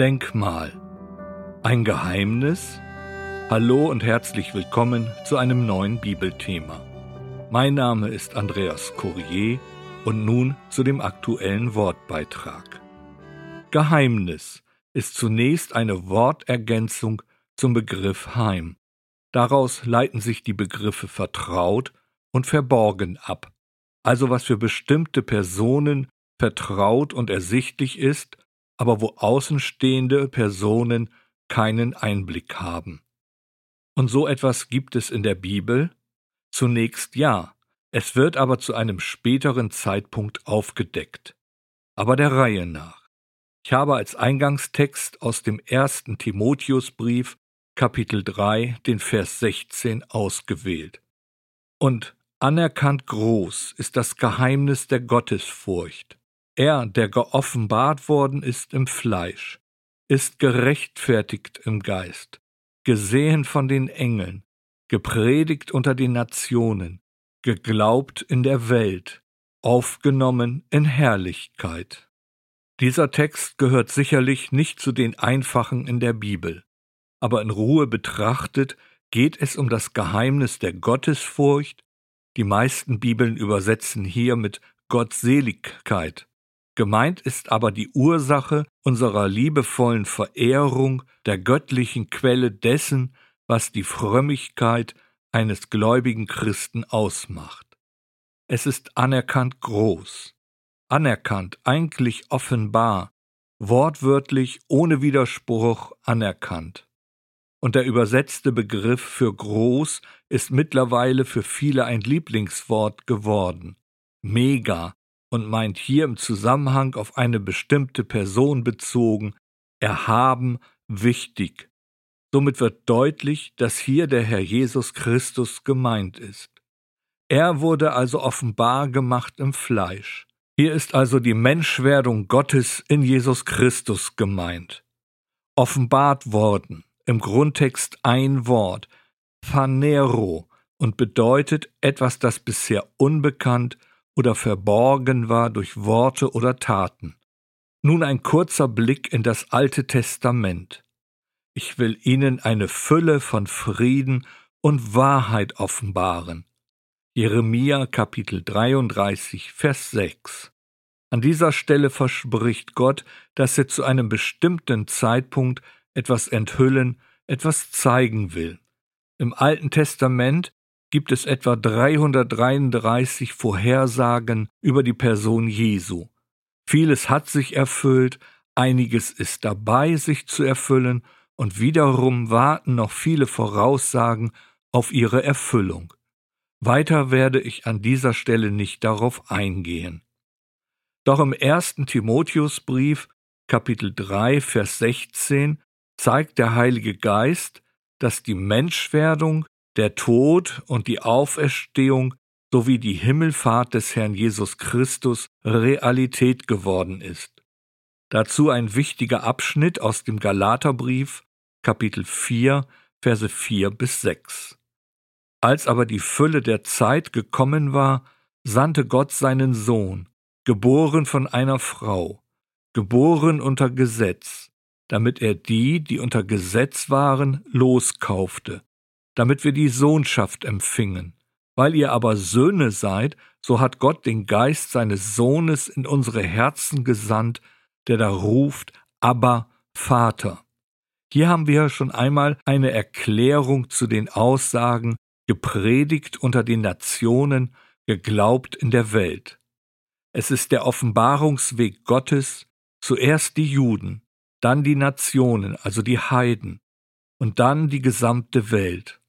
Denkmal. Ein Geheimnis? Hallo und herzlich willkommen zu einem neuen Bibelthema. Mein Name ist Andreas Courier und nun zu dem aktuellen Wortbeitrag. Geheimnis ist zunächst eine Wortergänzung zum Begriff Heim. Daraus leiten sich die Begriffe vertraut und verborgen ab. Also was für bestimmte Personen vertraut und ersichtlich ist, aber wo außenstehende Personen keinen Einblick haben. Und so etwas gibt es in der Bibel? Zunächst ja, es wird aber zu einem späteren Zeitpunkt aufgedeckt. Aber der Reihe nach. Ich habe als Eingangstext aus dem ersten Timotheusbrief Kapitel 3 den Vers 16 ausgewählt. Und anerkannt groß ist das Geheimnis der Gottesfurcht. Er, der geoffenbart worden ist im Fleisch, ist gerechtfertigt im Geist, gesehen von den Engeln, gepredigt unter den Nationen, geglaubt in der Welt, aufgenommen in Herrlichkeit. Dieser Text gehört sicherlich nicht zu den einfachen in der Bibel, aber in Ruhe betrachtet geht es um das Geheimnis der Gottesfurcht, die meisten Bibeln übersetzen hier mit Gottseligkeit, Gemeint ist aber die Ursache unserer liebevollen Verehrung der göttlichen Quelle dessen, was die Frömmigkeit eines gläubigen Christen ausmacht. Es ist anerkannt groß, anerkannt, eigentlich offenbar, wortwörtlich ohne Widerspruch anerkannt. Und der übersetzte Begriff für groß ist mittlerweile für viele ein Lieblingswort geworden. Mega, und meint hier im Zusammenhang auf eine bestimmte Person bezogen, erhaben, wichtig. Somit wird deutlich, dass hier der Herr Jesus Christus gemeint ist. Er wurde also offenbar gemacht im Fleisch. Hier ist also die Menschwerdung Gottes in Jesus Christus gemeint. Offenbart worden, im Grundtext ein Wort, Phanero, und bedeutet etwas, das bisher unbekannt, oder verborgen war durch Worte oder Taten. Nun ein kurzer Blick in das Alte Testament. Ich will Ihnen eine Fülle von Frieden und Wahrheit offenbaren. Jeremia Kapitel 33 Vers 6 An dieser Stelle verspricht Gott, dass er zu einem bestimmten Zeitpunkt etwas enthüllen, etwas zeigen will. Im Alten Testament gibt es etwa 333 Vorhersagen über die Person Jesu. Vieles hat sich erfüllt, einiges ist dabei, sich zu erfüllen, und wiederum warten noch viele Voraussagen auf ihre Erfüllung. Weiter werde ich an dieser Stelle nicht darauf eingehen. Doch im ersten Timotheusbrief, Kapitel 3, Vers 16, zeigt der Heilige Geist, dass die Menschwerdung der Tod und die Auferstehung sowie die Himmelfahrt des Herrn Jesus Christus Realität geworden ist. Dazu ein wichtiger Abschnitt aus dem Galaterbrief, Kapitel 4, Verse 4 bis 6. Als aber die Fülle der Zeit gekommen war, sandte Gott seinen Sohn, geboren von einer Frau, geboren unter Gesetz, damit er die, die unter Gesetz waren, loskaufte, damit wir die Sohnschaft empfingen. Weil ihr aber Söhne seid, so hat Gott den Geist seines Sohnes in unsere Herzen gesandt, der da ruft, aber Vater. Hier haben wir schon einmal eine Erklärung zu den Aussagen, gepredigt unter den Nationen, geglaubt in der Welt. Es ist der Offenbarungsweg Gottes, zuerst die Juden, dann die Nationen, also die Heiden, und dann die gesamte Welt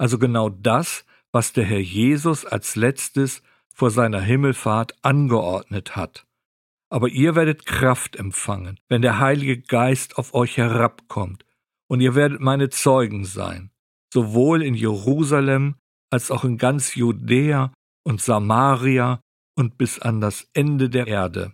also genau das, was der Herr Jesus als letztes vor seiner Himmelfahrt angeordnet hat. Aber ihr werdet Kraft empfangen, wenn der Heilige Geist auf euch herabkommt, und ihr werdet meine Zeugen sein, sowohl in Jerusalem als auch in ganz Judäa und Samaria und bis an das Ende der Erde.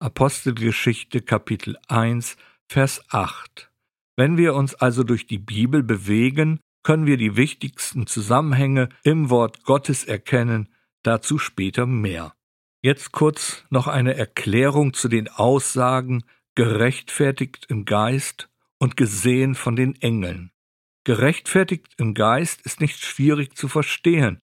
Apostelgeschichte Kapitel 1, Vers 8. Wenn wir uns also durch die Bibel bewegen, können wir die wichtigsten Zusammenhänge im Wort Gottes erkennen, dazu später mehr. Jetzt kurz noch eine Erklärung zu den Aussagen gerechtfertigt im Geist und gesehen von den Engeln. Gerechtfertigt im Geist ist nicht schwierig zu verstehen,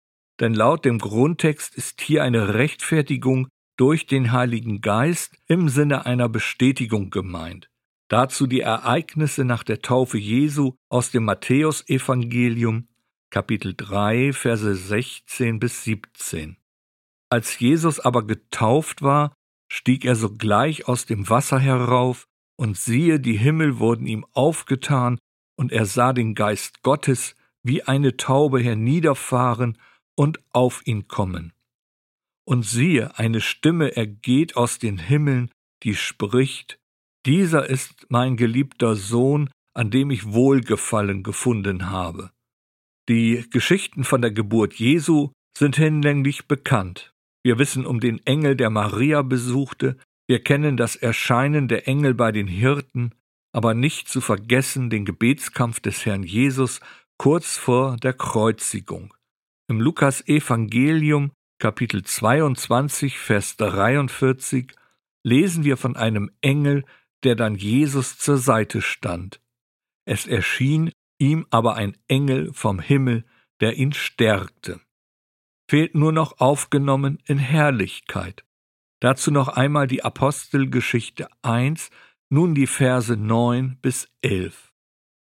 denn laut dem Grundtext ist hier eine Rechtfertigung durch den Heiligen Geist im Sinne einer Bestätigung gemeint. Dazu die Ereignisse nach der Taufe Jesu aus dem Matthäusevangelium Kapitel 3 Verse 16 bis 17. Als Jesus aber getauft war, stieg er sogleich aus dem Wasser herauf, und siehe, die Himmel wurden ihm aufgetan, und er sah den Geist Gottes wie eine Taube herniederfahren und auf ihn kommen. Und siehe, eine Stimme ergeht aus den Himmeln, die spricht, Dieser ist mein geliebter Sohn, an dem ich Wohlgefallen gefunden habe. Die Geschichten von der Geburt Jesu sind hinlänglich bekannt. Wir wissen um den Engel, der Maria besuchte, wir kennen das Erscheinen der Engel bei den Hirten, aber nicht zu vergessen den Gebetskampf des Herrn Jesus kurz vor der Kreuzigung. Im Lukas Evangelium Kapitel 22 Vers 43 lesen wir von einem Engel, der dann Jesus zur Seite stand. Es erschien ihm aber ein Engel vom Himmel, der ihn stärkte. Fehlt nur noch aufgenommen in Herrlichkeit. Dazu noch einmal die Apostelgeschichte 1, nun die Verse 9 bis 11.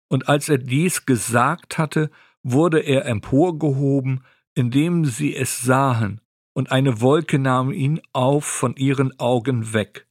Und als er dies gesagt hatte, wurde er emporgehoben, indem sie es sahen, und eine Wolke nahm ihn auf von ihren Augen weg.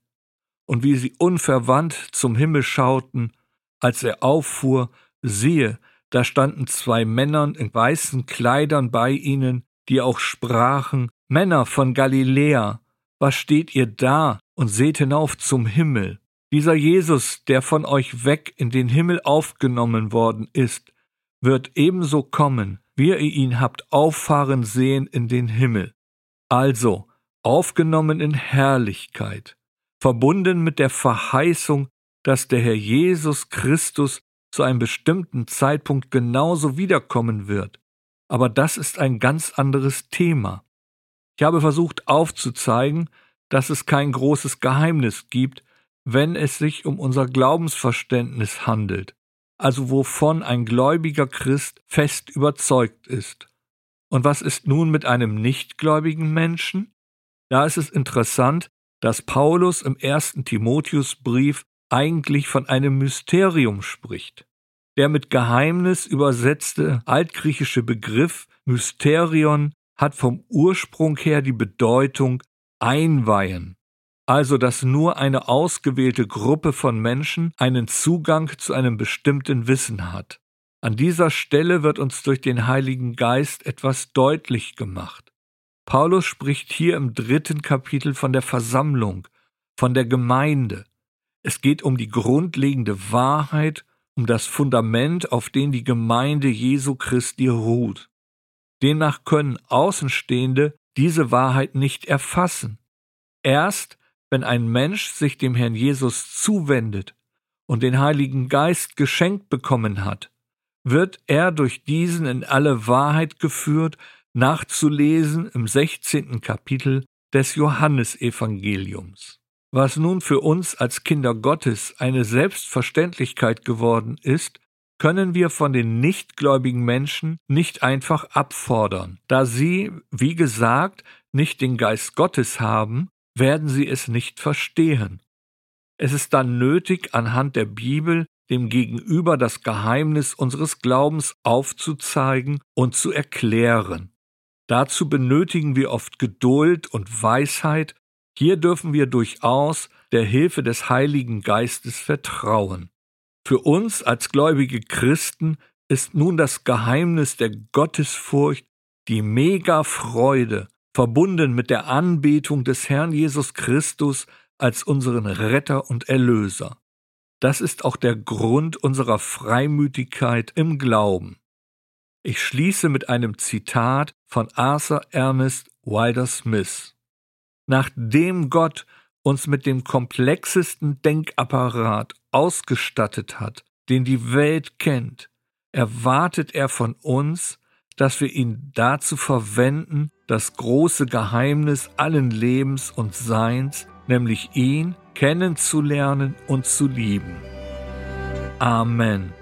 Und wie sie unverwandt zum Himmel schauten, als er auffuhr, siehe, da standen zwei Männer in weißen Kleidern bei ihnen, die auch sprachen, Männer von Galiläa, was steht ihr da und seht hinauf zum Himmel? Dieser Jesus, der von euch weg in den Himmel aufgenommen worden ist, wird ebenso kommen, wie ihr ihn habt auffahren sehen in den Himmel. Also, aufgenommen in Herrlichkeit, verbunden mit der Verheißung, dass der Herr Jesus Christus zu einem bestimmten Zeitpunkt genauso wiederkommen wird. Aber das ist ein ganz anderes Thema. Ich habe versucht aufzuzeigen, dass es kein großes Geheimnis gibt, wenn es sich um unser Glaubensverständnis handelt, also wovon ein gläubiger Christ fest überzeugt ist. Und was ist nun mit einem nichtgläubigen Menschen? Da ist es interessant, dass Paulus im ersten Timotheusbrief eigentlich von einem Mysterium spricht. Der mit Geheimnis übersetzte altgriechische Begriff Mysterion hat vom Ursprung her die Bedeutung einweihen, also dass nur eine ausgewählte Gruppe von Menschen einen Zugang zu einem bestimmten Wissen hat. An dieser Stelle wird uns durch den Heiligen Geist etwas deutlich gemacht. Paulus spricht hier im dritten Kapitel von der Versammlung, von der Gemeinde. Es geht um die grundlegende Wahrheit, um das Fundament, auf dem die Gemeinde Jesu Christi ruht. Demnach können Außenstehende diese Wahrheit nicht erfassen. Erst wenn ein Mensch sich dem Herrn Jesus zuwendet und den Heiligen Geist geschenkt bekommen hat, wird er durch diesen in alle Wahrheit geführt, nachzulesen im 16. Kapitel des Johannesevangeliums. Was nun für uns als Kinder Gottes eine Selbstverständlichkeit geworden ist, können wir von den nichtgläubigen Menschen nicht einfach abfordern. Da sie, wie gesagt, nicht den Geist Gottes haben, werden sie es nicht verstehen. Es ist dann nötig, anhand der Bibel dem Gegenüber das Geheimnis unseres Glaubens aufzuzeigen und zu erklären. Dazu benötigen wir oft Geduld und Weisheit hier dürfen wir durchaus der Hilfe des Heiligen Geistes vertrauen. Für uns als gläubige Christen ist nun das Geheimnis der Gottesfurcht die Mega-Freude, verbunden mit der Anbetung des Herrn Jesus Christus als unseren Retter und Erlöser. Das ist auch der Grund unserer Freimütigkeit im Glauben. Ich schließe mit einem Zitat von Arthur Ernest Wilder Smith nachdem Gott uns mit dem komplexesten Denkapparat ausgestattet hat, den die Welt kennt, erwartet er von uns, dass wir ihn dazu verwenden, das große Geheimnis allen Lebens und Seins, nämlich ihn kennenzulernen und zu lieben. Amen.